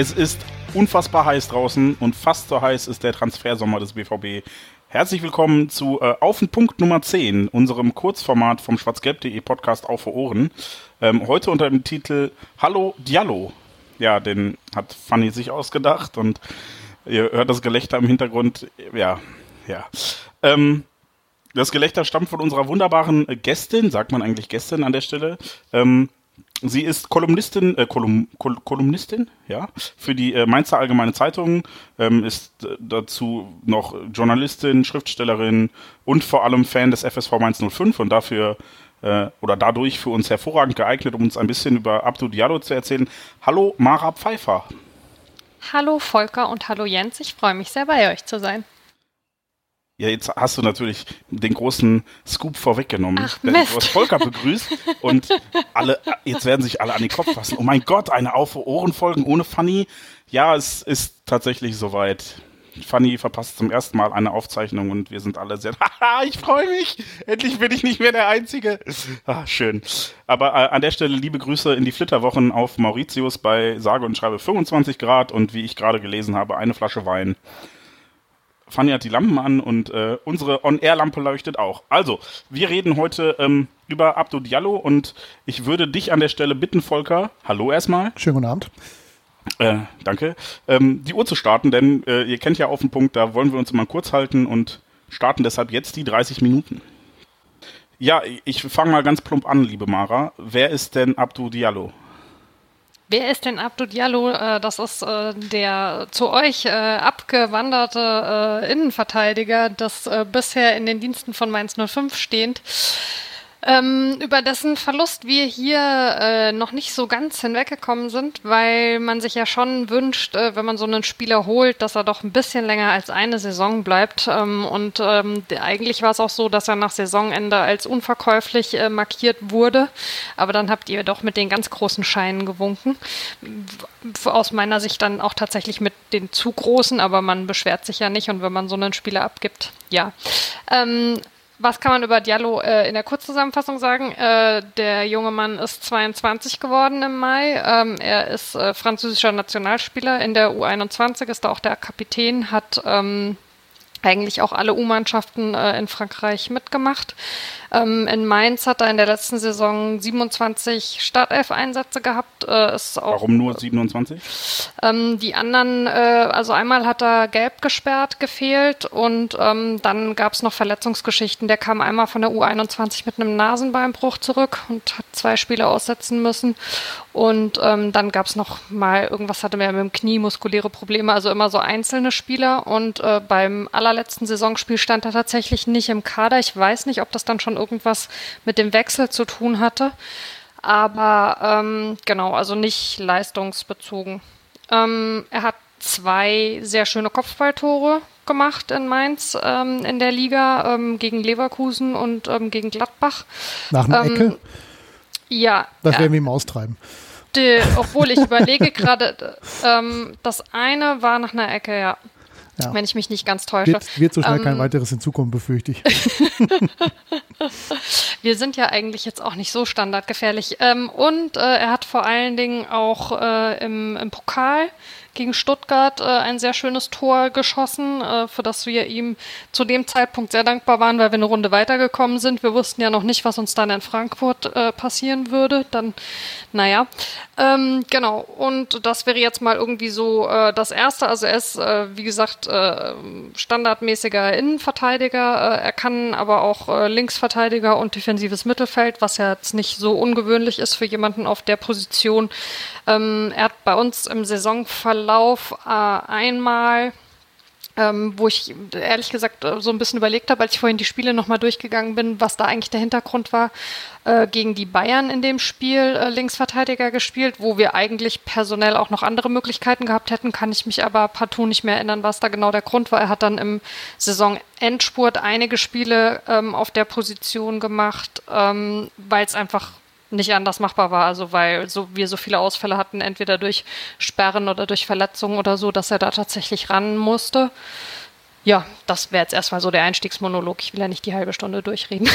Es ist unfassbar heiß draußen und fast so heiß ist der Transfersommer des BVB. Herzlich willkommen zu äh, Auf den Punkt Nummer 10, unserem Kurzformat vom schwarzgelb.de Podcast Auf für Ohren. Ähm, heute unter dem Titel Hallo Diallo. Ja, den hat Fanny sich ausgedacht und ihr hört das Gelächter im Hintergrund. Ja, ja. Ähm, das Gelächter stammt von unserer wunderbaren Gästin, sagt man eigentlich Gästin an der Stelle, ähm, Sie ist Kolumnistin, äh, Kolum, Kol Kolumnistin, ja, für die äh, Mainzer Allgemeine Zeitung, ähm, ist äh, dazu noch Journalistin, Schriftstellerin und vor allem Fan des FSV Mainz 05 und dafür äh, oder dadurch für uns hervorragend geeignet, um uns ein bisschen über Abdu Diallo zu erzählen. Hallo Mara Pfeiffer. Hallo Volker und hallo Jens, ich freue mich sehr bei euch zu sein. Ja, jetzt hast du natürlich den großen Scoop vorweggenommen. Ach, Mist. Du hast Volker begrüßt und alle, jetzt werden sich alle an den Kopf fassen. Oh mein Gott, eine Auf Ohren folgen ohne Fanny. Ja, es ist tatsächlich soweit. Fanny verpasst zum ersten Mal eine Aufzeichnung und wir sind alle sehr, haha, ich freue mich. Endlich bin ich nicht mehr der Einzige. Ah, schön. Aber äh, an der Stelle liebe Grüße in die Flitterwochen auf Mauritius bei sage und schreibe 25 Grad und wie ich gerade gelesen habe, eine Flasche Wein. Fanny hat die Lampen an und äh, unsere On-Air-Lampe leuchtet auch. Also, wir reden heute ähm, über Abdo Diallo und ich würde dich an der Stelle bitten, Volker, hallo erstmal. Schönen guten Abend. Äh, danke. Ähm, die Uhr zu starten, denn äh, ihr kennt ja auf den Punkt, da wollen wir uns immer kurz halten und starten deshalb jetzt die 30 Minuten. Ja, ich fange mal ganz plump an, liebe Mara. Wer ist denn Abdo Diallo? Wer ist denn Abdo Diallo? Äh, das ist äh, der zu euch äh, abgewanderte Innenverteidiger, das bisher in den Diensten von Mainz 05 stehend ähm, über dessen Verlust wir hier äh, noch nicht so ganz hinweggekommen sind, weil man sich ja schon wünscht, äh, wenn man so einen Spieler holt, dass er doch ein bisschen länger als eine Saison bleibt. Ähm, und ähm, eigentlich war es auch so, dass er nach Saisonende als unverkäuflich äh, markiert wurde. Aber dann habt ihr doch mit den ganz großen Scheinen gewunken. Aus meiner Sicht dann auch tatsächlich mit den zu großen, aber man beschwert sich ja nicht. Und wenn man so einen Spieler abgibt, ja. Was kann man über Diallo äh, in der Kurzzusammenfassung sagen? Äh, der junge Mann ist 22 geworden im Mai. Ähm, er ist äh, französischer Nationalspieler in der U21, ist da auch der Kapitän, hat ähm, eigentlich auch alle U-Mannschaften äh, in Frankreich mitgemacht. Ähm, in Mainz hat er in der letzten Saison 27 Startelf-Einsätze gehabt. Äh, ist auch, Warum nur 27? Ähm, die anderen, äh, also einmal hat er gelb gesperrt, gefehlt und ähm, dann gab es noch Verletzungsgeschichten. Der kam einmal von der U21 mit einem Nasenbeinbruch zurück und hat zwei Spiele aussetzen müssen. Und ähm, dann gab es noch mal, irgendwas hatte er mit dem Knie, muskuläre Probleme, also immer so einzelne Spieler. Und äh, beim allerletzten Saisonspiel stand er tatsächlich nicht im Kader. Ich weiß nicht, ob das dann schon irgendwas mit dem Wechsel zu tun hatte. Aber ähm, genau, also nicht leistungsbezogen. Ähm, er hat zwei sehr schöne Kopfballtore gemacht in Mainz ähm, in der Liga ähm, gegen Leverkusen und ähm, gegen Gladbach. Nach einer Ähm, Ecke? Ja. Das werden wir ihm austreiben. Die, obwohl ich überlege gerade, ähm, das eine war nach einer Ecke, ja. Ja. Wenn ich mich nicht ganz täusche. Wird, wird so schnell kein Ähm, weiteres hinzukommen, befürchte ich. Wir sind ja eigentlich jetzt auch nicht so standardgefährlich. Ähm, und äh, er hat vor allen Dingen auch äh, im, im Pokal gegen Stuttgart äh, ein sehr schönes Tor geschossen, äh, für das wir ihm zu dem Zeitpunkt sehr dankbar waren, weil wir eine Runde weitergekommen sind. Wir wussten ja noch nicht, was uns dann in Frankfurt äh, passieren würde. Dann, naja, ähm, genau. Und das wäre jetzt mal irgendwie so äh, das Erste. Also er ist, äh, wie gesagt, äh, standardmäßiger Innenverteidiger. Er kann aber auch Linksverteidiger und defensives Mittelfeld, was ja jetzt nicht so ungewöhnlich ist für jemanden auf der Position. Ähm, er hat bei uns im Saisonverlauf äh, einmal ähm, wo ich ehrlich gesagt äh, so ein bisschen überlegt habe, als ich vorhin die Spiele nochmal durchgegangen bin, was da eigentlich der Hintergrund war, äh, gegen die Bayern in dem Spiel äh, Linksverteidiger gespielt, wo wir eigentlich personell auch noch andere Möglichkeiten gehabt hätten, kann ich mich aber partout nicht mehr erinnern, was da genau der Grund war. Er hat dann im Saisonendspurt einige Spiele ähm, auf der Position gemacht, ähm, weil es einfach nicht anders machbar war. Also weil so wir so viele Ausfälle hatten, entweder durch Sperren oder durch Verletzungen oder so, dass er da tatsächlich ran musste. Ja, das wäre jetzt erstmal so der Einstiegsmonolog. Ich will ja nicht die halbe Stunde durchreden.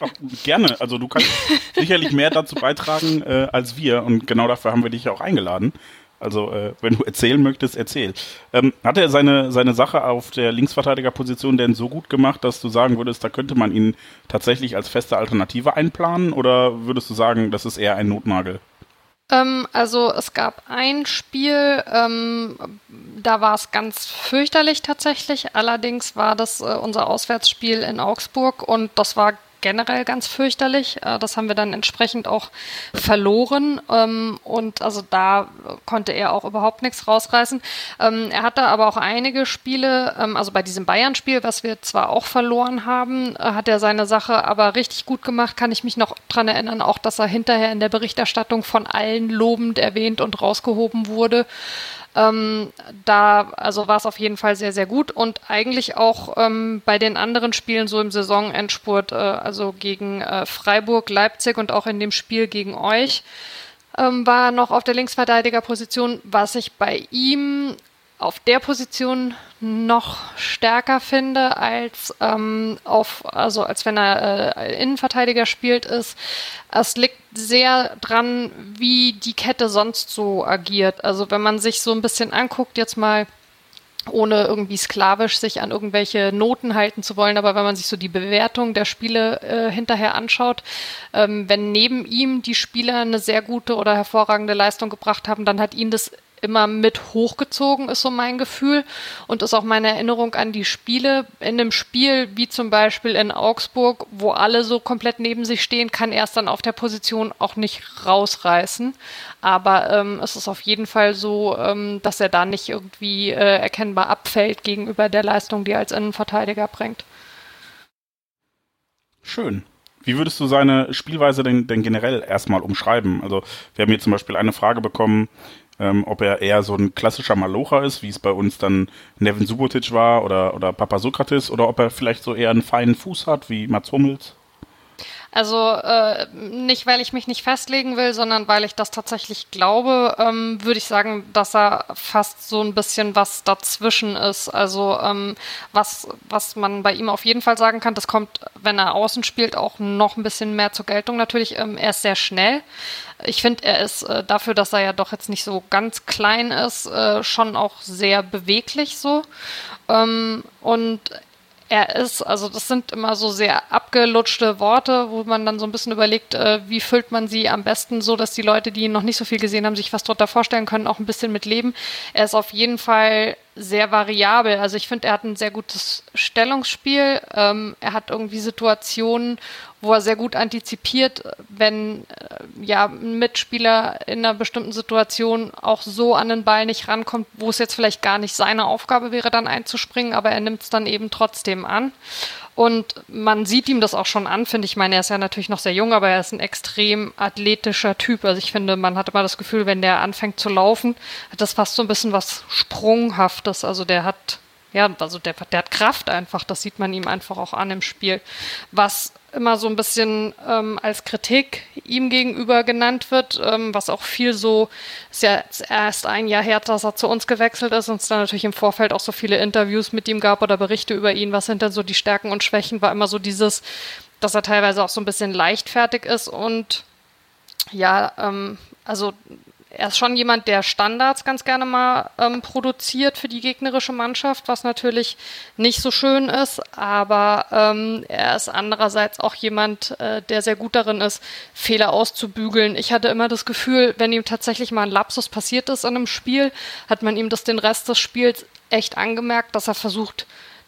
Ach, gerne. Also du kannst sicherlich mehr dazu beitragen äh, als wir und genau dafür haben wir dich ja auch eingeladen. Also, äh, wenn du erzählen möchtest, erzähl. Ähm, hat er seine, seine Sache auf der Linksverteidigerposition denn so gut gemacht, dass du sagen würdest, da könnte man ihn tatsächlich als feste Alternative einplanen? Oder würdest du sagen, das ist eher ein Notnagel? Ähm, also, es gab ein Spiel, ähm, da war es ganz fürchterlich tatsächlich. Allerdings war das äh, unser Auswärtsspiel in Augsburg und das war generell ganz fürchterlich. Äh, das haben wir dann entsprechend auch verloren. Ähm, und also da konnte er auch überhaupt nichts rausreißen. Ähm, er hatte aber auch einige Spiele, ähm, also bei diesem Bayern-Spiel, was wir zwar auch verloren haben, äh, hat er seine Sache aber richtig gut gemacht. Kann ich mich noch dran erinnern, auch dass er hinterher in der Berichterstattung von allen lobend erwähnt und rausgehoben wurde. Ähm, da also war es auf jeden Fall sehr, sehr gut und eigentlich auch ähm, bei den anderen Spielen so im Saisonendspurt, äh, also gegen äh, Freiburg, Leipzig und auch in dem Spiel gegen euch, ähm, war noch auf der Linksverteidigerposition, was ich bei ihm auf der Position noch stärker finde als ähm, auf, also als wenn er äh, Innenverteidiger spielt, ist, es liegt sehr dran, wie die Kette sonst so agiert. Also wenn man sich so ein bisschen anguckt, jetzt mal ohne irgendwie sklavisch sich an irgendwelche Noten halten zu wollen, aber wenn man sich so die Bewertung der Spiele äh, hinterher anschaut, ähm, wenn neben ihm die Spieler eine sehr gute oder hervorragende Leistung gebracht haben, dann hat ihn das immer mit hochgezogen, ist so mein Gefühl. Und ist auch meine Erinnerung an die Spiele. In einem Spiel wie zum Beispiel in Augsburg, wo alle so komplett neben sich stehen, kann er es dann auf der Position auch nicht rausreißen. Aber ähm, es ist auf jeden Fall so, ähm, dass er da nicht irgendwie äh, erkennbar abfällt gegenüber der Leistung, die er als Innenverteidiger bringt. Schön. Wie würdest du seine Spielweise denn, denn generell erstmal umschreiben? Also wir haben hier zum Beispiel eine Frage bekommen, ähm, ob er eher so ein klassischer Malocher ist, wie es bei uns dann Nevin Subotic war oder, oder Papa Sokrates, oder ob er vielleicht so eher einen feinen Fuß hat, wie Mats Hummels? Also äh, nicht, weil ich mich nicht festlegen will, sondern weil ich das tatsächlich glaube, ähm, würde ich sagen, dass er fast so ein bisschen was dazwischen ist. Also ähm, was, was man bei ihm auf jeden Fall sagen kann, das kommt, wenn er außen spielt, auch noch ein bisschen mehr zur Geltung natürlich. Ähm, er ist sehr schnell. Ich finde, er ist äh, dafür, dass er ja doch jetzt nicht so ganz klein ist, äh, schon auch sehr beweglich so. Ähm, und er ist, also das sind immer so sehr abgelutschte Worte, wo man dann so ein bisschen überlegt, äh, wie füllt man sie am besten so, dass die Leute, die noch nicht so viel gesehen haben, sich was drunter vorstellen können, auch ein bisschen mit leben. Er ist auf jeden Fall sehr variabel. Also ich finde, er hat ein sehr gutes Stellungsspiel. Ähm, er hat irgendwie Situationen, wo er sehr gut antizipiert, wenn äh, ja ein Mitspieler in einer bestimmten Situation auch so an den Ball nicht rankommt, wo es jetzt vielleicht gar nicht seine Aufgabe wäre, dann einzuspringen, aber er nimmt es dann eben trotzdem an. Und man sieht ihm das auch schon an, finde ich. Ich meine, er ist ja natürlich noch sehr jung, aber er ist ein extrem athletischer Typ. Also ich finde, man hat immer das Gefühl, wenn der anfängt zu laufen, hat das fast so ein bisschen was Sprunghaftes. Also der hat ja, also der, der hat Kraft einfach, das sieht man ihm einfach auch an im Spiel. Was immer so ein bisschen ähm, als Kritik ihm gegenüber genannt wird, ähm, was auch viel so, ist ja erst ein Jahr her, dass er zu uns gewechselt ist und es dann natürlich im Vorfeld auch so viele Interviews mit ihm gab oder Berichte über ihn, was sind denn so die Stärken und Schwächen, war immer so dieses, dass er teilweise auch so ein bisschen leichtfertig ist und ja, ähm, also er ist schon jemand, der Standards ganz gerne mal ähm, produziert für die gegnerische Mannschaft, was natürlich nicht so schön ist, aber ähm, er ist andererseits auch jemand, äh, der sehr gut darin ist, Fehler auszubügeln. Ich hatte immer das Gefühl, wenn ihm tatsächlich mal ein Lapsus passiert ist in einem Spiel, hat man ihm das den Rest des Spiels echt angemerkt, dass er versucht,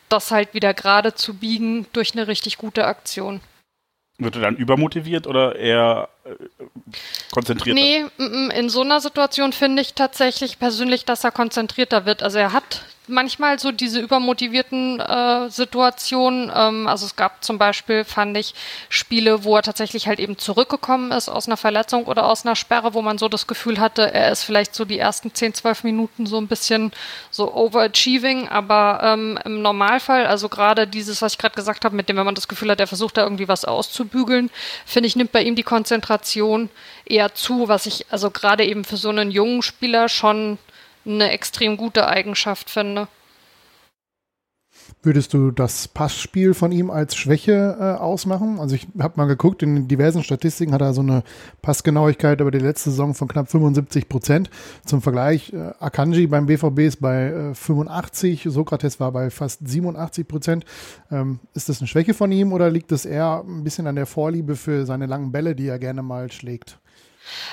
das halt wieder gerade zu biegen durch eine richtig gute Aktion. Wird er dann übermotiviert oder eher konzentrierter? Nee, in so einer Situation finde ich tatsächlich persönlich, dass er konzentrierter wird. Also er hat manchmal so diese übermotivierten äh, Situationen. Ähm, also es gab zum Beispiel, fand ich, Spiele, wo er tatsächlich halt eben zurückgekommen ist aus einer Verletzung oder aus einer Sperre, wo man so das Gefühl hatte, er ist vielleicht so die ersten 10, 12 Minuten so ein bisschen so overachieving, aber ähm, im Normalfall, also gerade dieses, was ich gerade gesagt habe, mit dem, wenn man das Gefühl hat, er versucht da irgendwie was auszubügeln, finde ich, nimmt bei ihm die Konzentration eher zu, was ich also gerade eben für so einen jungen Spieler schon eine extrem gute Eigenschaft finde. Würdest du das Passspiel von ihm als Schwäche äh, ausmachen? Also ich habe mal geguckt, in diversen Statistiken hat er so eine Passgenauigkeit über die letzte Saison von knapp 75 Prozent. Zum Vergleich, äh, Akanji beim BVB ist bei äh, 85, Sokrates war bei fast 87 Prozent. Ähm, ist das eine Schwäche von ihm oder liegt es eher ein bisschen an der Vorliebe für seine langen Bälle, die er gerne mal schlägt?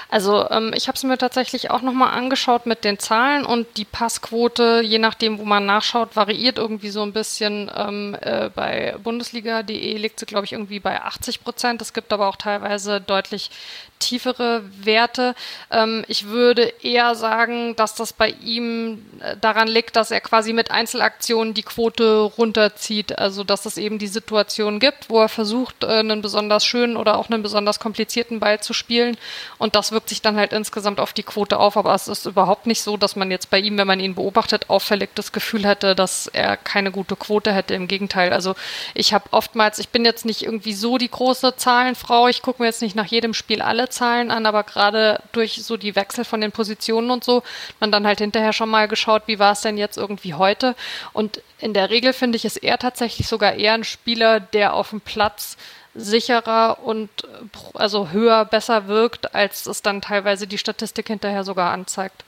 Also ähm, ich habe es mir tatsächlich auch nochmal angeschaut mit den Zahlen und die Passquote, je nachdem, wo man nachschaut, variiert irgendwie so ein bisschen. Ähm, äh, bei Bundesliga.de liegt sie, glaube ich, irgendwie bei 80 Prozent. Es gibt aber auch teilweise deutlich tiefere Werte. Ähm, ich würde eher sagen, dass das bei ihm äh, daran liegt, dass er quasi mit Einzelaktionen die Quote runterzieht. Also dass es eben die Situation gibt, wo er versucht, äh, einen besonders schönen oder auch einen besonders komplizierten Ball zu spielen. Und das wirkt sich dann halt insgesamt auf die Quote auf. Aber es ist überhaupt nicht so, dass man jetzt bei ihm, wenn man ihn beobachtet, auffällig das Gefühl hätte, dass er keine gute Quote hätte. Im Gegenteil. Also ich habe oftmals, ich bin jetzt nicht irgendwie so die große Zahlenfrau. Ich gucke mir jetzt nicht nach jedem Spiel alle Zahlen an, aber gerade durch so die Wechsel von den Positionen und so, man dann halt hinterher schon mal geschaut, wie war es denn jetzt irgendwie heute. Und in der Regel finde ich, ist er tatsächlich sogar eher ein Spieler, der auf dem Platz sicherer und also höher, besser wirkt, als es dann teilweise die Statistik hinterher sogar anzeigt.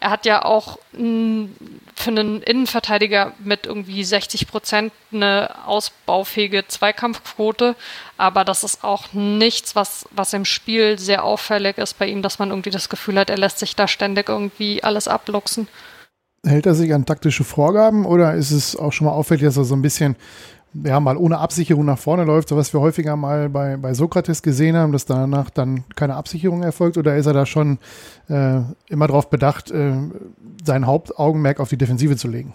Er hat ja auch mh, für einen Innenverteidiger mit irgendwie 60 Prozent eine ausbaufähige Zweikampfquote, aber das ist auch nichts, was, was im Spiel sehr auffällig ist bei ihm, dass man irgendwie das Gefühl hat, er lässt sich da ständig irgendwie alles abluchsen. Hält er sich an taktische Vorgaben oder ist es auch schon mal auffällig, dass er so ein bisschen ja, mal ohne Absicherung nach vorne läuft, so was wir häufiger mal bei, bei Sokrates gesehen haben, dass danach dann keine Absicherung erfolgt? Oder ist er da schon äh, immer darauf bedacht, äh, sein Hauptaugenmerk auf die Defensive zu legen?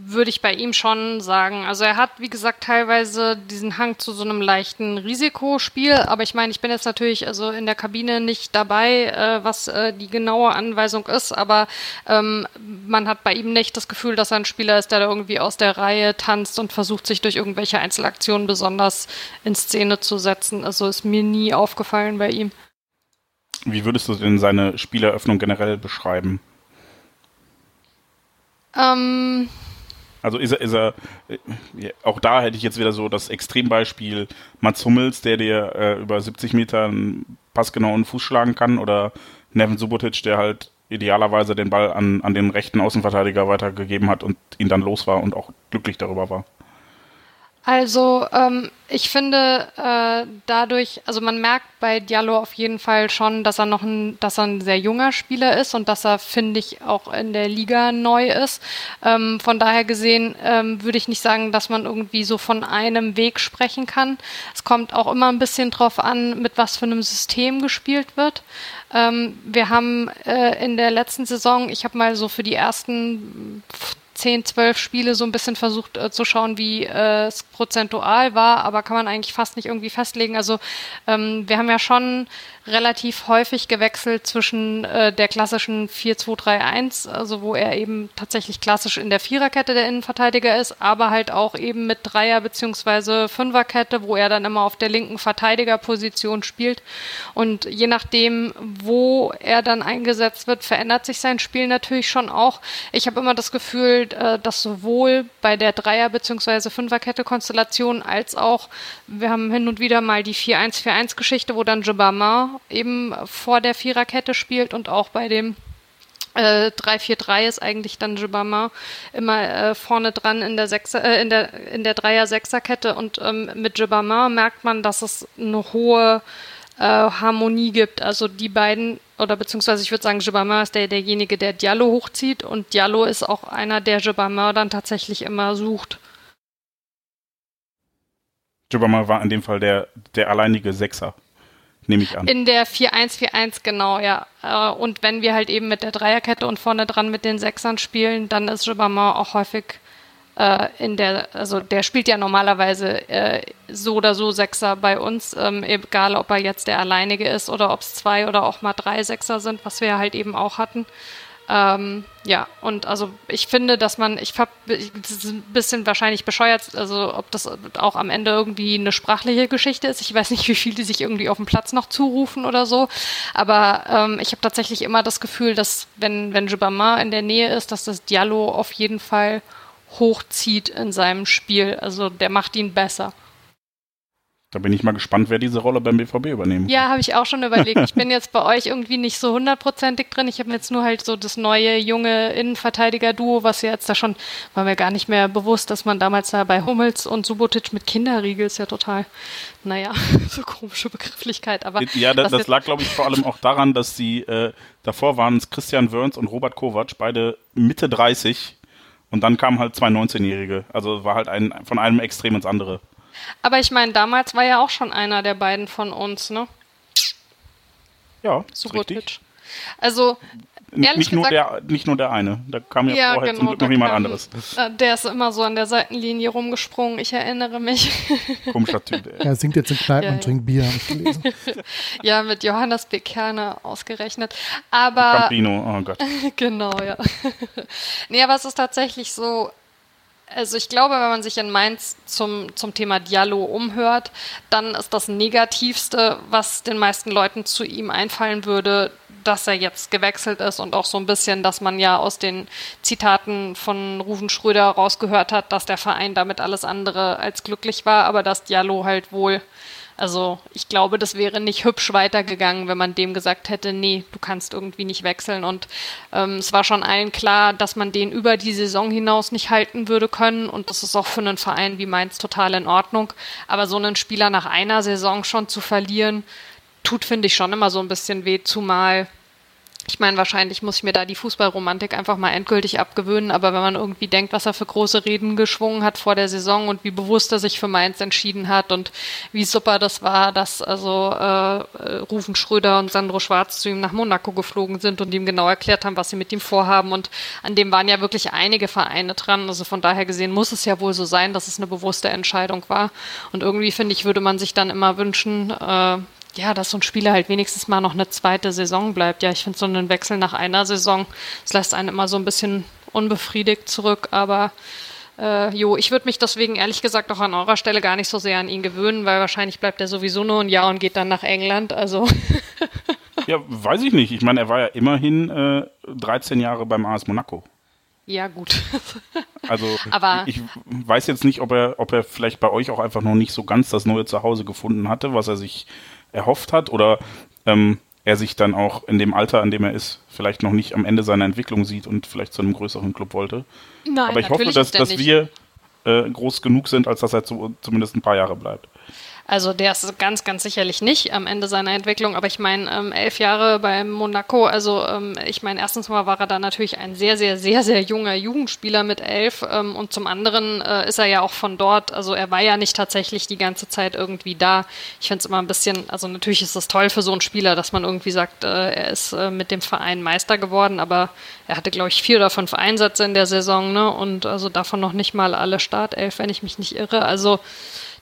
Würde ich bei ihm schon sagen. Also er hat, wie gesagt, teilweise diesen Hang zu so einem leichten Risikospiel. Aber ich meine, ich bin jetzt natürlich also in der Kabine nicht dabei, äh, was äh, die genaue Anweisung ist. Aber ähm, man hat bei ihm nicht das Gefühl, dass er ein Spieler ist, der da irgendwie aus der Reihe tanzt und versucht, sich durch irgendwelche Einzelaktionen besonders in Szene zu setzen. Also ist mir nie aufgefallen bei ihm. Wie würdest du denn seine Spieleröffnung generell beschreiben? Ähm also ist er, ist er, äh, auch da hätte ich jetzt wieder so das Extrembeispiel Mats Hummels, der dir äh, über 70 Meter einen passgenauen Fuß schlagen kann, oder Nevin Subotic, der halt idealerweise den Ball an, an den rechten Außenverteidiger weitergegeben hat und ihn dann los war und auch glücklich darüber war. Also ähm, ich finde äh, dadurch, also man merkt bei Diallo auf jeden Fall schon, dass er noch ein, dass er ein sehr junger Spieler ist und dass er, finde ich, auch in der Liga neu ist. Ähm, von daher gesehen ähm, würde ich nicht sagen, dass man irgendwie so von einem Weg sprechen kann. Es kommt auch immer ein bisschen drauf an, mit was für einem System gespielt wird. Ähm, wir haben äh, in der letzten Saison, ich habe mal so für die ersten 10, 12 Spiele so ein bisschen versucht äh, zu schauen, wie äh, es prozentual war, aber kann man eigentlich fast nicht irgendwie festlegen. Also ähm, wir haben ja schon relativ häufig gewechselt zwischen äh, der klassischen 4-2-3-1, also wo er eben tatsächlich klassisch in der Viererkette der Innenverteidiger ist, aber halt auch eben mit Dreier- bzw. Fünferkette, wo er dann immer auf der linken Verteidigerposition spielt. Und je nachdem, wo er dann eingesetzt wird, verändert sich sein Spiel natürlich schon auch. Ich habe immer das Gefühl, äh, dass sowohl bei der Dreier- bzw. Fünferkette-Konstellation als auch, wir haben hin und wieder mal die 4-1-4-1-Geschichte, wo dann Jabama eben vor der Viererkette spielt und auch bei dem äh, 3-4-3 ist eigentlich dann Jibama immer äh, vorne dran in der Sechser, äh, in der in der Dreier-Sechser-Kette und ähm, mit Jibama merkt man, dass es eine hohe äh, Harmonie gibt. Also die beiden oder beziehungsweise ich würde sagen, Jibama ist der, derjenige, der Diallo hochzieht und Diallo ist auch einer, der Jibama dann tatsächlich immer sucht. Jibama war in dem Fall der, der alleinige Sechser nehme ich an. In der 4-1-4-1, genau, ja. Äh, und wenn wir halt eben mit der Dreierkette und vorne dran mit den Sechsern spielen, dann ist Gibamon auch häufig äh, in der, also der spielt ja normalerweise äh, so oder so Sechser bei uns, ähm, egal ob er jetzt der alleinige ist oder ob es zwei oder auch mal drei Sechser sind, was wir halt eben auch hatten. Ähm, ja, und also ich finde, dass man, ich hab, das ist ein bisschen wahrscheinlich bescheuert, also ob das auch am Ende irgendwie eine sprachliche Geschichte ist. Ich weiß nicht, wie viel die sich irgendwie auf dem Platz noch zurufen oder so. Aber ähm, ich habe tatsächlich immer das Gefühl, dass wenn, wenn Jubama in der Nähe ist, dass das Diallo auf jeden Fall hochzieht in seinem Spiel. Also der macht ihn besser. Da bin ich mal gespannt, wer diese Rolle beim BVB übernehmen Ja, habe ich auch schon überlegt. Ich bin jetzt bei euch irgendwie nicht so hundertprozentig drin. Ich habe mir jetzt nur halt so das neue, junge Innenverteidiger-Duo, was jetzt da schon, war mir gar nicht mehr bewusst, dass man damals da bei Hummels und Subotic mit Kinderriegel ist ja total, naja, so komische Begrifflichkeit. Aber ja, das, das lag, glaube ich, vor allem auch daran, dass sie, äh, davor waren es Christian Wörns und Robert Kovac, beide Mitte 30 und dann kamen halt zwei 19-Jährige. Also war halt ein, von einem Extrem ins andere. Aber ich meine, damals war ja auch schon einer der beiden von uns, ne? Ja, so richtig. Also nicht, nur der, nicht nur der eine. Da kam ja, ja vorher genau, zum Glück noch jemand kam, anderes. Äh, der ist immer so an der Seitenlinie rumgesprungen, ich erinnere mich. Komischer Typ. Ey. Er singt jetzt in Kneipen ja, und trinkt Bier, habe ich gelesen. ja, mit Johannes B. Kerner ausgerechnet. Aber. Campino, oh Gott. genau, ja. nee, aber es ist tatsächlich so, also ich glaube, wenn man sich in Mainz zum, zum Thema Diallo umhört, dann ist das Negativste, was den meisten Leuten zu ihm einfallen würde, dass er jetzt gewechselt ist und auch so ein bisschen, dass man ja aus den Zitaten von Ruven Schröder rausgehört hat, dass der Verein damit alles andere als glücklich war, aber dass Diallo halt wohl also ich glaube, das wäre nicht hübsch weitergegangen, wenn man dem gesagt hätte, nee, du kannst irgendwie nicht wechseln. Und ähm, es war schon allen klar, dass man den über die Saison hinaus nicht halten würde können. Und das ist auch für einen Verein wie Mainz total in Ordnung. Aber so einen Spieler nach einer Saison schon zu verlieren, tut, finde ich, schon immer so ein bisschen weh, zumal ich meine, wahrscheinlich muss ich mir da die Fußballromantik einfach mal endgültig abgewöhnen, aber wenn man irgendwie denkt, was er für große Reden geschwungen hat vor der Saison und wie bewusst er sich für Mainz entschieden hat und wie super das war, dass also äh, Rufen Schröder und Sandro Schwarz zu ihm nach Monaco geflogen sind und ihm genau erklärt haben, was sie mit ihm vorhaben und an dem waren ja wirklich einige Vereine dran. Also von daher gesehen muss es ja wohl so sein, dass es eine bewusste Entscheidung war. Und irgendwie finde ich, würde man sich dann immer wünschen, äh, ja, dass so ein Spieler halt wenigstens mal noch eine zweite Saison bleibt. Ja, ich finde so einen Wechsel nach einer Saison, das lässt einen immer so ein bisschen unbefriedigt zurück, aber äh, jo, ich würde mich deswegen ehrlich gesagt auch an eurer Stelle gar nicht so sehr an ihn gewöhnen, weil wahrscheinlich bleibt er sowieso nur ein Jahr und geht dann nach England. Also. ja, weiß ich nicht. Ich meine, er war ja immerhin äh, 13 Jahre beim AS Monaco. Ja, gut. also Aber ich, ich weiß jetzt nicht, ob er, ob er vielleicht bei euch auch einfach noch nicht so ganz das neue Zuhause gefunden hatte, was er sich erhofft hat oder ähm, er sich dann auch in dem Alter, an dem er ist, vielleicht noch nicht am Ende seiner Entwicklung sieht und vielleicht zu einem größeren Club wollte. Nein, Aber ich hoffe, dass, dass wir äh, groß genug sind, als dass er zu, zumindest ein paar Jahre bleibt. Also der ist ganz, ganz sicherlich nicht am Ende seiner Entwicklung, aber ich meine, ähm, elf Jahre bei Monaco, also ähm, ich meine, erstens mal war er da natürlich ein sehr, sehr, sehr, sehr junger Jugendspieler mit elf ähm, und zum anderen äh, ist er ja auch von dort, also er war ja nicht tatsächlich die ganze Zeit irgendwie da. Ich finde es immer ein bisschen, also natürlich ist es toll für so einen Spieler, dass man irgendwie sagt, äh, er ist äh, mit dem Verein Meister geworden, aber er hatte, glaube ich, vier oder fünf Einsätze in der Saison, ne? Und also davon noch nicht mal alle Startelf, wenn ich mich nicht irre. Also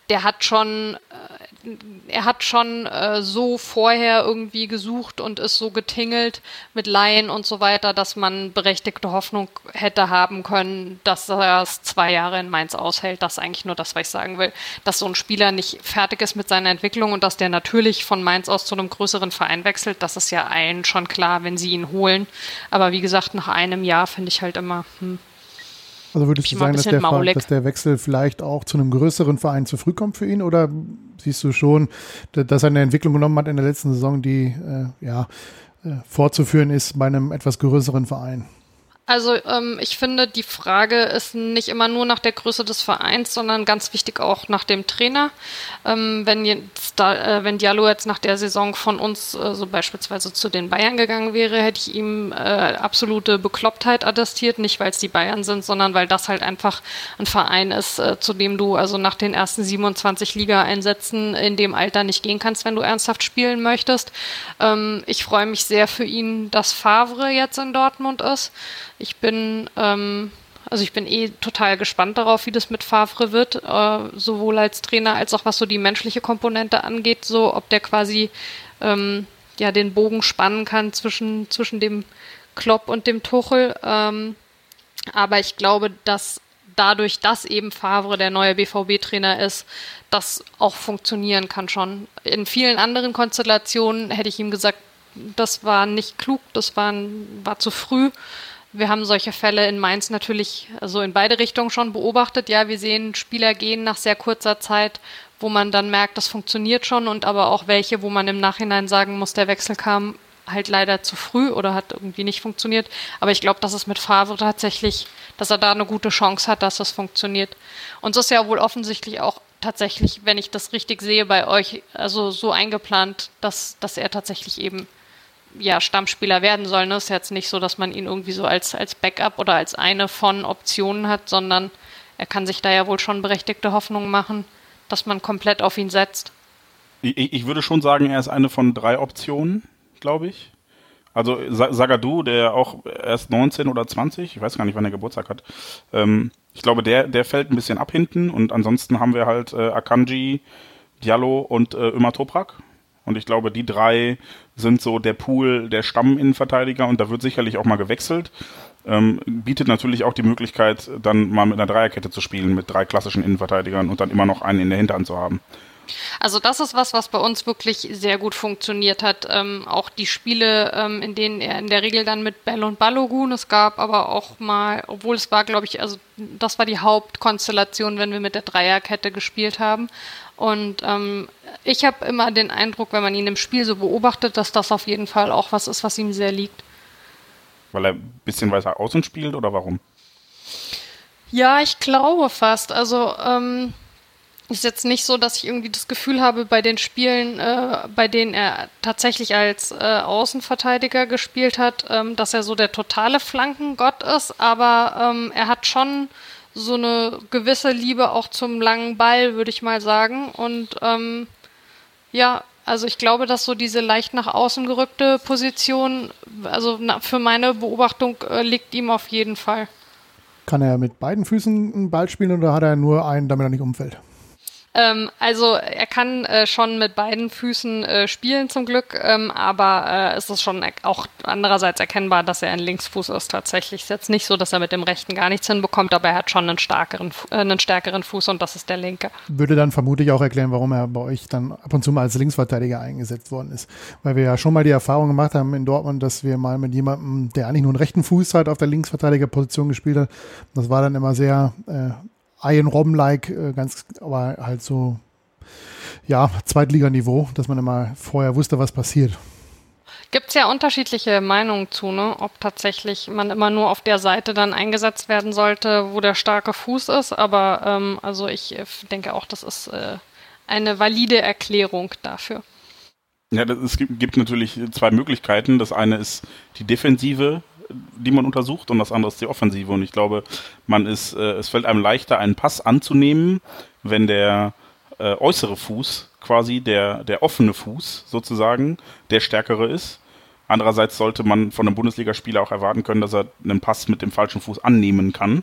der hat schon, äh, er hat schon äh, so vorher irgendwie gesucht und ist so getingelt mit Laien und so weiter, dass man berechtigte Hoffnung hätte haben können, dass er es zwei Jahre in Mainz aushält. Das ist eigentlich nur das, was ich sagen will. Dass so ein Spieler nicht fertig ist mit seiner Entwicklung und dass der natürlich von Mainz aus zu einem größeren Verein wechselt, das ist ja allen schon klar, wenn sie ihn holen. Aber wie gesagt, nach einem Jahr finde ich halt immer, hm, also würdest du sagen, dass der, dass der, Wechsel vielleicht auch zu einem größeren Verein zu früh kommt für ihn? Oder siehst du schon, dass er eine Entwicklung genommen hat in der letzten Saison, die äh, ja, äh, fortzuführen ist bei einem etwas größeren Verein? Also ähm, ich finde, die Frage ist nicht immer nur nach der Größe des Vereins, sondern ganz wichtig auch nach dem Trainer. Ähm, wenn, jetzt da, äh, wenn Diallo jetzt nach der Saison von uns äh, so beispielsweise zu den Bayern gegangen wäre, hätte ich ihm äh, absolute Beklopptheit attestiert. Nicht, weil es die Bayern sind, sondern weil das halt einfach ein Verein ist, äh, zu dem du also nach den ersten 27 Liga-Einsätzen in dem Alter nicht gehen kannst, wenn du ernsthaft spielen möchtest. Ähm, ich freue mich sehr für ihn, dass Favre jetzt in Dortmund ist. Ich bin, ähm, also ich bin eh total gespannt darauf, wie das mit Favre wird, äh, sowohl als Trainer als auch was so die menschliche Komponente angeht, so ob der quasi ähm, ja den Bogen spannen kann zwischen, zwischen dem Klopp und dem Tuchel. Ähm, aber ich glaube, dass dadurch, dass eben Favre der neue BVB-Trainer ist, das auch funktionieren kann schon. In vielen anderen Konstellationen hätte ich ihm gesagt, das war nicht klug, das war, war zu früh. Wir haben solche Fälle in Mainz natürlich also in beide Richtungen schon beobachtet. Ja, wir sehen Spieler gehen nach sehr kurzer Zeit, wo man dann merkt, das funktioniert schon und aber auch welche, wo man im Nachhinein sagen muss, der Wechsel kam halt leider zu früh oder hat irgendwie nicht funktioniert. Aber ich glaube, dass es mit Favre tatsächlich, dass er da eine gute Chance hat, dass das funktioniert. Und es ist ja wohl offensichtlich auch tatsächlich, wenn ich das richtig sehe, bei euch also so eingeplant, dass, dass er tatsächlich eben ja, Stammspieler werden soll. Ne? Ist jetzt nicht so, dass man ihn irgendwie so als, als Backup oder als eine von Optionen hat, sondern er kann sich da ja wohl schon berechtigte Hoffnung machen, dass man komplett auf ihn setzt. Ich, ich würde schon sagen, er ist eine von drei Optionen, glaube ich. Also Sagadu, der auch erst 19 oder 20, ich weiß gar nicht, wann er Geburtstag hat. Ähm, ich glaube, der, der fällt ein bisschen ab hinten und ansonsten haben wir halt äh, Akanji, Diallo und äh, Ömer Toprak. Und ich glaube, die drei sind so der Pool der Stamminnenverteidiger und da wird sicherlich auch mal gewechselt. Ähm, bietet natürlich auch die Möglichkeit, dann mal mit einer Dreierkette zu spielen, mit drei klassischen Innenverteidigern und dann immer noch einen in der Hinterhand zu haben. Also das ist was, was bei uns wirklich sehr gut funktioniert hat. Ähm, auch die Spiele, ähm, in denen er in der Regel dann mit Bell und Balogun, es gab aber auch mal, obwohl es war, glaube ich, also das war die Hauptkonstellation, wenn wir mit der Dreierkette gespielt haben. Und ähm, ich habe immer den Eindruck, wenn man ihn im Spiel so beobachtet, dass das auf jeden Fall auch was ist, was ihm sehr liegt. Weil er ein bisschen weiter außen spielt oder warum? Ja, ich glaube fast. Also ähm, ist jetzt nicht so, dass ich irgendwie das Gefühl habe, bei den Spielen, äh, bei denen er tatsächlich als äh, Außenverteidiger gespielt hat, ähm, dass er so der totale Flankengott ist, aber ähm, er hat schon so eine gewisse Liebe auch zum langen Ball, würde ich mal sagen. Und ähm, ja, also ich glaube, dass so diese leicht nach außen gerückte Position, also für meine Beobachtung äh, liegt ihm auf jeden Fall. Kann er mit beiden Füßen einen Ball spielen oder hat er nur einen, damit er nicht umfällt? Ähm, also er kann äh, schon mit beiden Füßen äh, spielen zum Glück, ähm, aber äh, es ist schon auch andererseits erkennbar, dass er ein Linksfuß ist tatsächlich. Ist jetzt nicht so, dass er mit dem rechten gar nichts hinbekommt, aber er hat schon einen, stärkeren, äh, einen stärkeren Fuß und das ist der linke. Würde dann vermutlich auch erklären, warum er bei euch dann ab und zu mal als Linksverteidiger eingesetzt worden ist. Weil wir ja schon mal die Erfahrung gemacht haben in Dortmund, dass wir mal mit jemandem, der eigentlich nur einen rechten Fuß hat, auf der Linksverteidigerposition gespielt hat. Das war dann immer sehr Iron Robben-like, äh, ganz, aber halt so, ja, Zweitliganiveau, dass man immer vorher wusste, was passiert. Gibt es ja unterschiedliche Meinungen zu, ne? ob tatsächlich man immer nur auf der Seite dann eingesetzt werden sollte, wo der starke Fuß ist. Aber ähm, also ich äh, denke auch, das ist äh, eine valide Erklärung dafür. Ja, das, es gibt, gibt natürlich zwei Möglichkeiten. Das eine ist die Defensive, die man untersucht und das andere ist die Offensive. Und ich glaube, man ist, äh, es fällt einem leichter, einen Pass anzunehmen, wenn der äh, äußere Fuß, quasi der, der offene Fuß sozusagen, der stärkere ist. Andererseits sollte man von einem Bundesligaspieler auch erwarten können, dass er einen Pass mit dem falschen Fuß annehmen kann.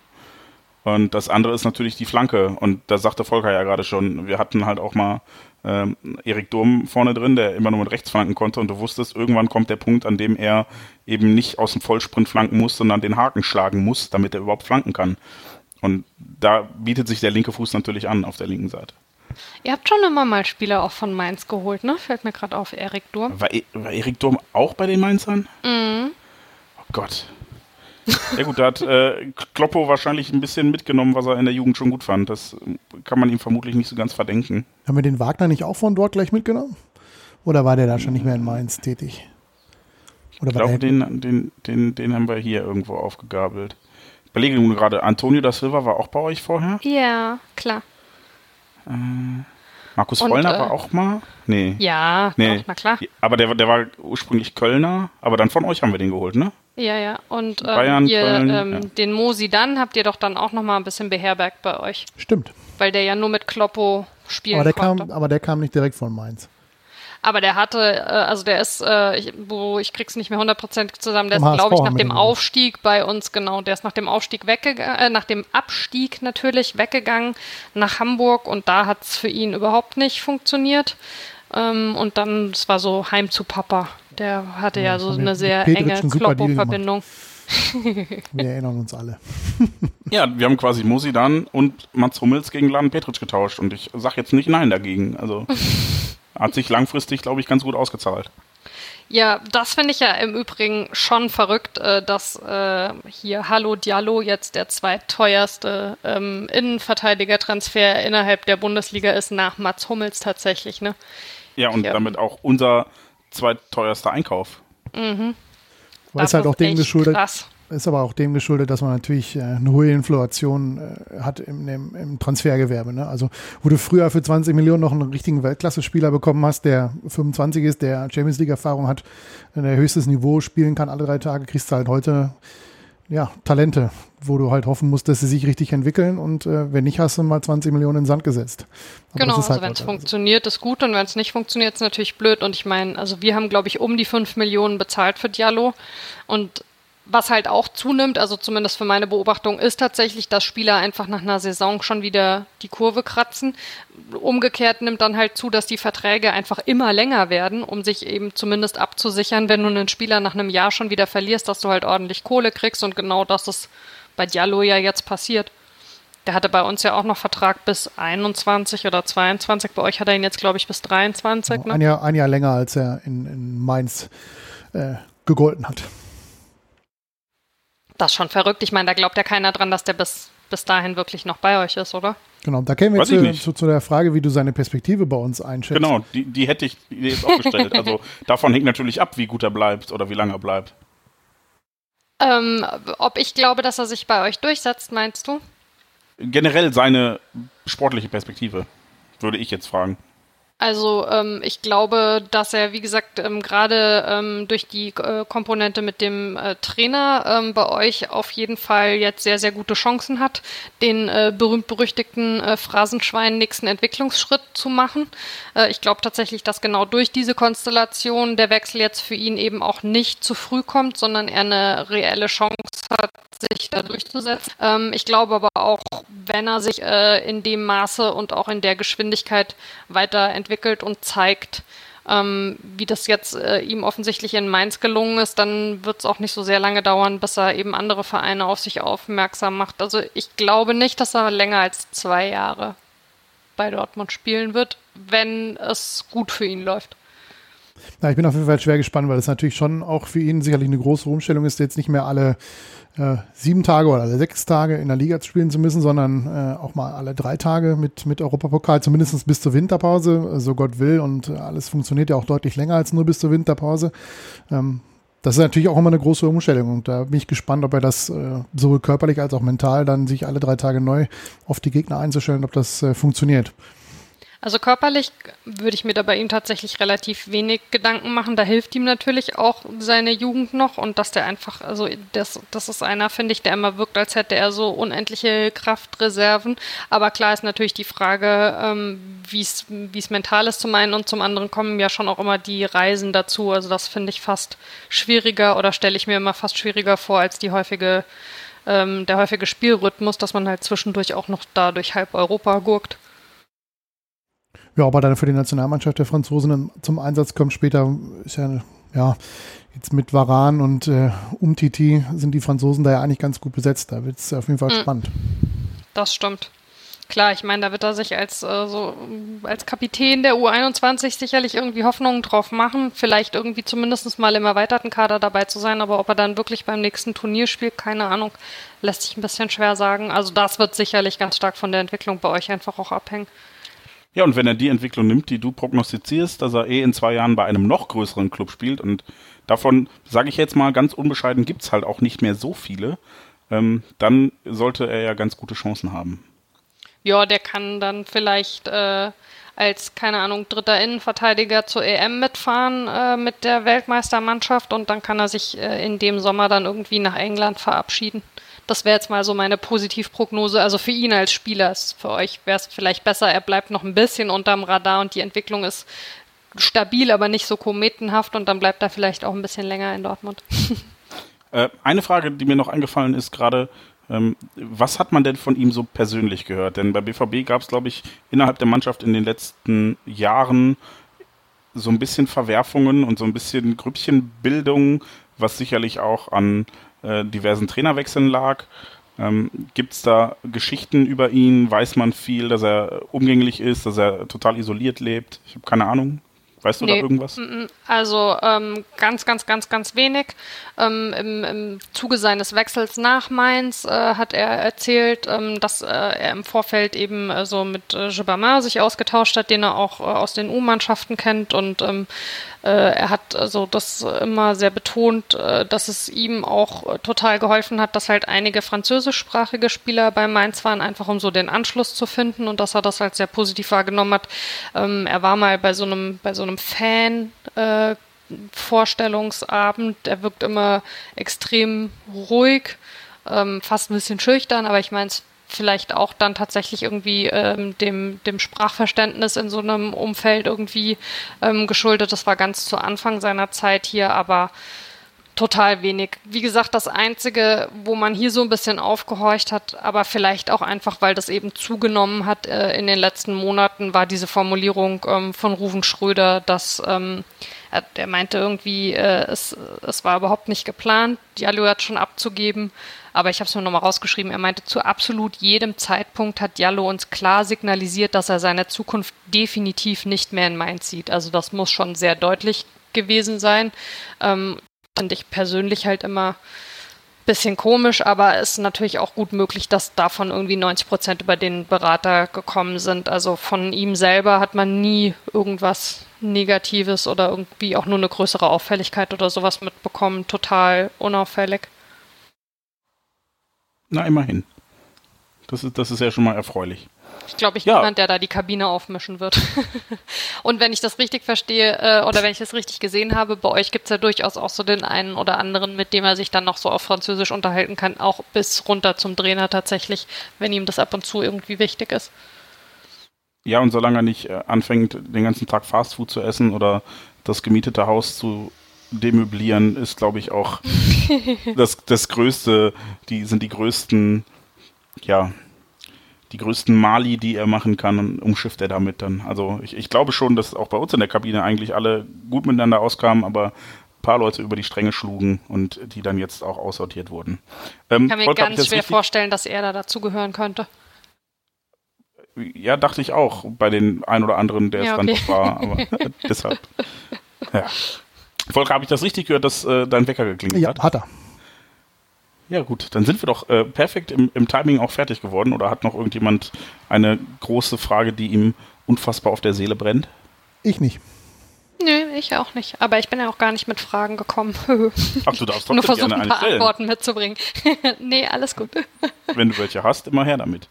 Und das andere ist natürlich die Flanke. Und da sagte Volker ja gerade schon, wir hatten halt auch mal ähm, Erik Durm vorne drin, der immer nur mit rechts flanken konnte und du wusstest, irgendwann kommt der Punkt, an dem er eben nicht aus dem Vollsprint flanken muss, sondern den Haken schlagen muss, damit er überhaupt flanken kann. Und da bietet sich der linke Fuß natürlich an auf der linken Seite. Ihr habt schon immer mal Spieler auch von Mainz geholt, ne? Fällt mir gerade auf, Erik Durm. War, e war Erik Durm auch bei den Mainzern? Mhm. Oh Gott, ja gut, da hat äh, Kloppo wahrscheinlich ein bisschen mitgenommen, was er in der Jugend schon gut fand. Das kann man ihm vermutlich nicht so ganz verdenken. Haben wir den Wagner nicht auch von dort gleich mitgenommen? Oder war der da schon nicht mehr in Mainz tätig? ich glaube, den, den, den, den haben wir hier irgendwo aufgegabelt. Ich überlege nun gerade, Antonio da Silva war auch bei euch vorher? Ja, klar. Äh, Markus Und, Vollner äh, war auch mal? Nee. Ja, nee. Doch, na klar. Aber der, der war ursprünglich Kölner, aber dann von euch haben wir den geholt, ne? Ja, ja. Und ähm, Bayern, ihr, Köln, ähm, ja. den Mosi dann habt ihr doch dann auch noch mal ein bisschen beherbergt bei euch. Stimmt. Weil der ja nur mit Kloppo spielen aber der konnte. Kam, aber der kam nicht direkt von Mainz. Aber der hatte, äh, also der ist, äh, ich, wo ich krieg's nicht mehr hundertprozentig zusammen, der Vom ist, glaube ich, nach dem Aufstieg bei uns, genau, der ist nach dem Aufstieg weggegangen, äh, nach dem Abstieg natürlich weggegangen nach Hamburg und da hat's für ihn überhaupt nicht funktioniert. Ähm, und dann, es war so Heim zu Papa. Der hatte ja, Ja, so eine sehr enge Kloppo-Verbindung. Wir erinnern uns alle. Ja, wir haben quasi Mosidan und Mats Hummels gegen Laden Petric getauscht und ich sage jetzt nicht Nein dagegen. Also hat sich langfristig, glaube ich, ganz gut ausgezahlt. Ja, das finde ich ja im Übrigen schon verrückt, äh, dass äh, hier Hallo Diallo jetzt der zweitteuerste ähm, Innenverteidiger-Transfer innerhalb der Bundesliga ist nach Mats Hummels tatsächlich, ne? Ja, und Ja. damit auch unser zweitteuerster Einkauf. Weil Das es halt ist auch dem geschuldet, Krass. ist aber auch dem geschuldet, dass man natürlich äh, eine hohe Inflation äh, hat im, im, im Transfergewerbe. Ne? Also, wo du früher für 20 Millionen noch einen richtigen Weltklasse-Spieler bekommen hast, der 25 ist, der Champions League-Erfahrung hat, der höchstes Niveau spielen kann alle drei Tage, kriegst du halt heute ja, Talente, wo du halt hoffen musst, dass sie sich richtig entwickeln und äh, wenn nicht, hast du mal 20 Millionen in den Sand gesetzt. Aber Genau, also halt wenn es funktioniert, ist gut und wenn es nicht funktioniert, ist natürlich blöd. Und ich meine, also wir haben, glaube ich, um die 5 Millionen bezahlt für Diallo. Und was halt auch zunimmt, also zumindest für meine Beobachtung, ist tatsächlich, dass Spieler einfach nach einer Saison schon wieder die Kurve kratzen. Umgekehrt nimmt dann halt zu, dass die Verträge einfach immer länger werden, um sich eben zumindest abzusichern, wenn du einen Spieler nach einem Jahr schon wieder verlierst, dass du halt ordentlich Kohle kriegst. Und genau das ist bei Diallo ja jetzt passiert. Der hatte bei uns ja auch noch Vertrag bis 21 oder 22. Bei euch hat er ihn jetzt, glaube ich, bis 23. Genau, Ne? ein, Jahr, ein Jahr länger, als er in, in Mainz äh, gegolten hat. Das ist schon verrückt. Ich meine, da glaubt ja keiner dran, dass der bis, bis dahin wirklich noch bei euch ist, oder? Genau, da kämen wir zu, zu, zu der Frage, wie du seine Perspektive bei uns einschätzt. Genau, die, die hätte ich jetzt auch gestellt. Also davon hängt natürlich ab, wie gut er bleibt oder wie lange er bleibt. Ähm, ob ich glaube, dass er sich bei euch durchsetzt, meinst du? Generell seine sportliche Perspektive, würde ich jetzt fragen. Also ähm, ich glaube, dass er, wie gesagt, ähm, gerade ähm, durch die äh, Komponente mit dem äh, Trainer ähm, bei euch auf jeden Fall jetzt sehr, sehr gute Chancen hat, den äh, berühmt-berüchtigten äh, Phrasenschwein nächsten Entwicklungsschritt zu machen. Äh, ich glaube tatsächlich, dass genau durch diese Konstellation der Wechsel jetzt für ihn eben auch nicht zu früh kommt, sondern er eine reelle Chance hat, sich da durchzusetzen. Ähm, ich glaube aber auch, wenn er sich äh, in dem Maße und auch in der Geschwindigkeit weiterentwickelt und zeigt, ähm, wie das jetzt äh, ihm offensichtlich in Mainz gelungen ist, dann wird es auch nicht so sehr lange dauern, bis er eben andere Vereine auf sich aufmerksam macht. Also ich glaube nicht, dass er länger als zwei Jahre bei Dortmund spielen wird, wenn es gut für ihn läuft. Ja, ich bin auf jeden Fall schwer gespannt, weil es natürlich schon auch für ihn sicherlich eine große Umstellung ist, jetzt nicht mehr alle äh, sieben Tage oder alle sechs Tage in der Liga spielen zu müssen, sondern äh, auch mal alle drei Tage mit, mit Europapokal, zumindest bis zur Winterpause, so Gott will. Und alles funktioniert ja auch deutlich länger als nur bis zur Winterpause. Ähm, das ist natürlich auch immer eine große Umstellung und da bin ich gespannt, ob er das äh, sowohl körperlich als auch mental dann sich alle drei Tage neu auf die Gegner einzustellen, ob das äh, funktioniert. Also körperlich würde ich mir da bei ihm tatsächlich relativ wenig Gedanken machen. Da hilft ihm natürlich auch seine Jugend noch und dass der einfach, also das, das ist einer, finde ich, der immer wirkt, als hätte er so unendliche Kraftreserven. Aber klar ist natürlich die Frage, ähm, wie es mental ist zum einen und zum anderen kommen ja schon auch immer die Reisen dazu. Also das finde ich fast schwieriger oder stelle ich mir immer fast schwieriger vor als die häufige, ähm, der häufige Spielrhythmus, dass man halt zwischendurch auch noch da durch halb Europa gurkt. Ja, aber dann für die Nationalmannschaft der Franzosen zum Einsatz kommt später, ist ja, ja, jetzt mit Varan und äh, Umtiti sind die Franzosen da ja eigentlich ganz gut besetzt. Da wird es auf jeden Fall Mhm. spannend. Das stimmt. Klar, ich meine, da wird er sich als, äh, so, als Kapitän der U21 sicherlich irgendwie Hoffnungen drauf machen, vielleicht irgendwie zumindest mal im erweiterten Kader dabei zu sein, aber ob er dann wirklich beim nächsten Turnier spielt, keine Ahnung, lässt sich ein bisschen schwer sagen. Also das wird sicherlich ganz stark von der Entwicklung bei euch einfach auch abhängen. Ja, und wenn er die Entwicklung nimmt, die du prognostizierst, dass er eh in zwei Jahren bei einem noch größeren Club spielt und davon, sage ich jetzt mal ganz unbescheiden, gibt's halt auch nicht mehr so viele, ähm, dann sollte er ja ganz gute Chancen haben. Ja, der kann dann vielleicht äh, als, keine Ahnung, dritter Innenverteidiger zur EM mitfahren äh, mit der Weltmeistermannschaft und dann kann er sich äh, in dem Sommer dann irgendwie nach England verabschieden. Das wäre jetzt mal so meine Positivprognose. Also für ihn als Spieler, für euch wäre es vielleicht besser, er bleibt noch ein bisschen unterm Radar und die Entwicklung ist stabil, aber nicht so kometenhaft und dann bleibt er vielleicht auch ein bisschen länger in Dortmund. Äh, eine Frage, die mir noch eingefallen ist gerade, ähm, was hat man denn von ihm so persönlich gehört? Denn bei BVB gab es, glaube ich, innerhalb der Mannschaft in den letzten Jahren so ein bisschen Verwerfungen und so ein bisschen Grüppchenbildung, was sicherlich auch an äh, diversen Trainerwechseln lag. Ähm, Gibt es da Geschichten über ihn? Weiß man viel, dass er umgänglich ist, dass er total isoliert lebt? Ich habe keine Ahnung. Weißt du nee, da irgendwas? Also ähm, ganz, ganz, ganz, ganz wenig. Ähm, im, im, Zuge seines Wechsels nach Mainz äh, hat er erzählt, ähm, dass äh, er im Vorfeld eben äh, so mit äh, Gibama sich ausgetauscht hat, den er auch äh, aus den U-Mannschaften kennt und ähm, äh, er hat also das immer sehr betont, äh, dass es ihm auch total geholfen hat, dass halt einige französischsprachige Spieler bei Mainz waren, einfach um so den Anschluss zu finden und dass er das halt sehr positiv wahrgenommen hat. Ähm, er war mal bei so einem, bei so einem Fan, äh, Vorstellungsabend. Er wirkt immer extrem ruhig, ähm, fast ein bisschen schüchtern, aber ich meine es vielleicht auch dann tatsächlich irgendwie ähm, dem, dem Sprachverständnis in so einem Umfeld irgendwie ähm, geschuldet. Das war ganz zu Anfang seiner Zeit hier, aber total wenig. Wie gesagt, das Einzige, wo man hier so ein bisschen aufgehorcht hat, aber vielleicht auch einfach, weil das eben zugenommen hat äh, in den letzten Monaten, war diese Formulierung ähm, von Ruven Schröder, dass ähm, er, er meinte irgendwie, äh, es, es war überhaupt nicht geplant, Diallo hat schon abzugeben. Aber ich habe es mir nochmal rausgeschrieben. Er meinte, zu absolut jedem Zeitpunkt hat Diallo uns klar signalisiert, dass er seine Zukunft definitiv nicht mehr in Mainz sieht. Also das muss schon sehr deutlich gewesen sein. Ähm, Finde ich persönlich halt immer bisschen komisch, aber es ist natürlich auch gut möglich, dass davon irgendwie 90 Prozent über den Berater gekommen sind. Also von ihm selber hat man nie irgendwas Negatives oder irgendwie auch nur eine größere Auffälligkeit oder sowas mitbekommen. Total unauffällig. Na, immerhin. Das ist, das ist ja schon mal erfreulich. Ich glaube, ich ja. niemand, der da die Kabine aufmischen wird. und wenn ich das richtig verstehe äh, oder wenn ich das richtig gesehen habe, bei euch gibt es ja durchaus auch so den einen oder anderen, mit dem er sich dann noch so auf Französisch unterhalten kann, auch bis runter zum Trainer tatsächlich, wenn ihm das ab und zu irgendwie wichtig ist. Ja, und solange er nicht äh, anfängt, den ganzen Tag Fastfood zu essen oder das gemietete Haus zu demöblieren, ist, glaube ich, auch das, das Größte, die sind die größten, ja, die größten Mali, die er machen kann, umschifft er damit dann. Also ich, ich glaube schon, dass auch bei uns in der Kabine eigentlich alle gut miteinander auskamen, aber ein paar Leute über die Stränge schlugen und die dann jetzt auch aussortiert wurden. Ähm, ich kann mir ganz schwer vorstellen, dass er da dazugehören könnte. Ja, dachte ich auch, bei den ein oder anderen, der ja, es dann okay. doch war, aber deshalb. Ja. Volker, habe ich das richtig gehört, dass äh, dein Wecker geklingelt ja, hat? Ja, hat er. Ja, gut, dann sind wir doch äh, perfekt im, im, Timing auch fertig geworden. Oder hat noch irgendjemand eine große Frage, die ihm unfassbar auf der Seele brennt? Ich nicht. Nö, ich auch nicht. Aber ich bin ja auch gar nicht mit Fragen gekommen. Ach, du darfst trotzdem Nur versuchen, gerne ein paar stellen. Antworten mitzubringen. nee, alles gut. Wenn du welche hast, immer her damit.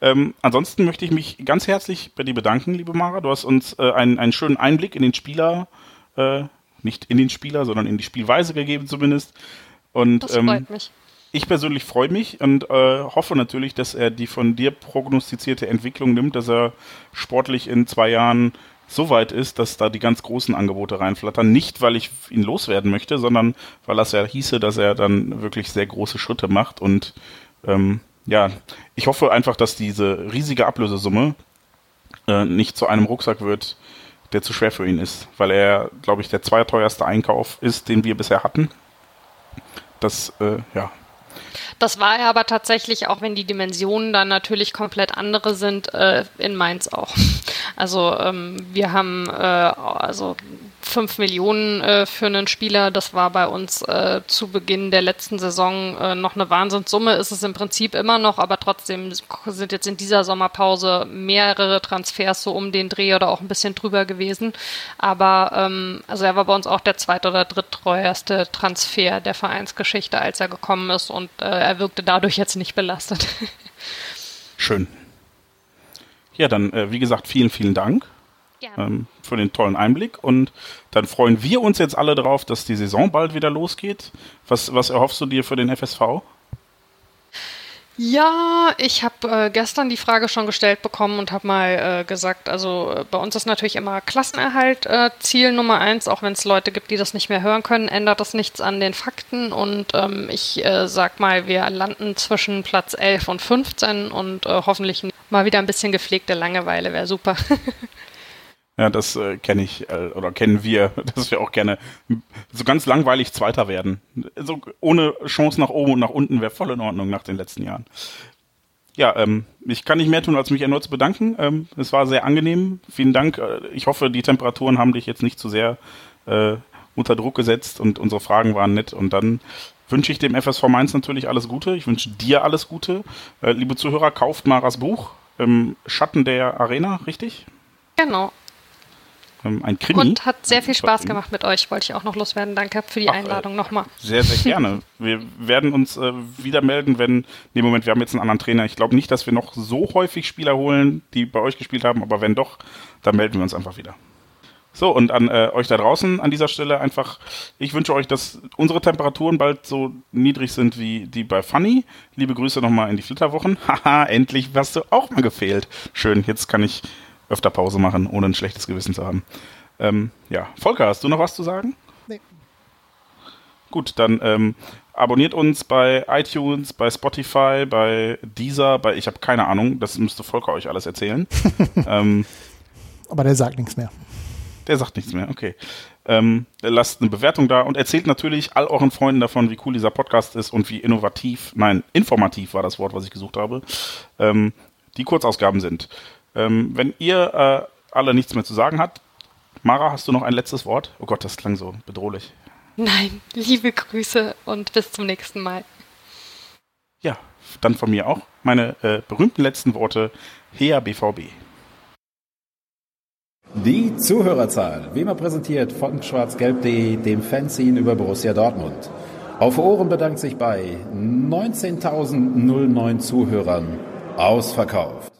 Ähm, ansonsten möchte ich mich ganz herzlich bei dir bedanken, liebe Mara. Du hast uns äh, einen, einen schönen Einblick in den Spieler äh, nicht in den Spieler, sondern in die Spielweise gegeben zumindest. Und, das freut ähm, mich. Ich persönlich freue mich und äh, hoffe natürlich, dass er die von dir prognostizierte Entwicklung nimmt, dass er sportlich in zwei Jahren so weit ist, dass da die ganz großen Angebote reinflattern. Nicht, weil ich ihn loswerden möchte, sondern weil das ja hieße, dass er dann wirklich sehr große Schritte macht. Und ähm, ja, ich hoffe einfach, dass diese riesige Ablösesumme äh, nicht zu einem Rucksack wird, der zu schwer für ihn ist, weil er, glaube ich, der zweiteuerste Einkauf ist, den wir bisher hatten. Das, äh, ja. Das war er aber tatsächlich, auch wenn die Dimensionen dann natürlich komplett andere sind, äh, in Mainz auch. Also ähm, wir haben äh, also 5 Millionen äh, für einen Spieler. Das war bei uns äh, zu Beginn der letzten Saison äh, noch eine Wahnsinnssumme. Ist es im Prinzip immer noch, aber trotzdem sind jetzt in dieser Sommerpause mehrere Transfers so um den Dreh oder auch ein bisschen drüber gewesen. Aber ähm, also er war bei uns auch der zweit- oder drittteuerste Transfer der Vereinsgeschichte, als er gekommen ist und äh, er wirkte dadurch jetzt nicht belastet. Schön. Ja, dann, äh, wie gesagt, vielen, vielen Dank ähm, für den tollen Einblick. Und dann freuen wir uns jetzt alle darauf, dass die Saison bald wieder losgeht. Was, was erhoffst du dir für den FSV? Ja, ich habe äh, gestern die Frage schon gestellt bekommen und habe mal äh, gesagt, also äh, bei uns ist natürlich immer Klassenerhalt äh, Ziel Nummer eins, auch wenn es Leute gibt, die das nicht mehr hören können, ändert das nichts an den Fakten und ähm, ich äh, sag mal, wir landen zwischen Platz 11 und 15 und hoffentlich mal wieder ein bisschen gepflegte Langeweile wäre super. Ja, das äh, kenne ich äh, oder kennen wir, dass wir auch gerne so ganz langweilig Zweiter werden. So ohne Chance nach oben und nach unten wäre voll in Ordnung nach den letzten Jahren. Ja, ähm, ich kann nicht mehr tun, als mich erneut zu bedanken. Ähm, es war sehr angenehm. Vielen Dank. Äh, ich hoffe, die Temperaturen haben dich jetzt nicht zu sehr äh, unter Druck gesetzt und unsere Fragen waren nett. Und dann wünsche ich dem FSV Mainz natürlich alles Gute. Ich wünsche dir alles Gute. Äh, liebe Zuhörer, kauft Maras Buch. Ähm, Schatten der Arena, richtig? Genau. Ähm, ein Krimi. Und hat sehr viel Spaß gemacht mit euch, wollte ich auch noch loswerden. Danke für die Ach, Einladung äh, nochmal. Sehr, sehr gerne. wir werden uns äh, wieder melden, wenn, nee, Moment, wir haben jetzt einen anderen Trainer. Ich glaube nicht, dass wir noch so häufig Spieler holen, die bei euch gespielt haben, aber wenn doch, dann melden wir uns einfach wieder. So, und an äh, euch da draußen an dieser Stelle einfach, ich wünsche euch, dass unsere Temperaturen bald so niedrig sind wie die bei Funny. Liebe Grüße nochmal in die Flitterwochen. Haha, endlich hast du auch mal gefehlt. Schön, jetzt kann ich öfter Pause machen, ohne ein schlechtes Gewissen zu haben. Ähm, ja, Volker, hast du noch was zu sagen? Nee. Gut, dann ähm, abonniert uns bei iTunes, bei Spotify, bei Deezer, bei ich habe keine Ahnung, das müsste Volker euch alles erzählen. ähm, Aber der sagt nichts mehr. Der sagt nichts mehr, okay. Ähm, lasst eine Bewertung da und erzählt natürlich all euren Freunden davon, wie cool dieser Podcast ist und wie innovativ, nein, informativ war das Wort, was ich gesucht habe, ähm, die Kurzausgaben sind. Ähm, wenn ihr äh, alle nichts mehr zu sagen habt, Mara, hast du noch ein letztes Wort? Oh Gott, das klang so bedrohlich. Nein, liebe Grüße und bis zum nächsten Mal. Ja, dann von mir auch meine äh, berühmten letzten Worte. Her BVB. Die Zuhörerzahl, wie immer präsentiert von schwarzgelb.de, dem Fanzine über Borussia Dortmund. Auf Ohren bedankt sich bei 19.009 Zuhörern ausverkauft.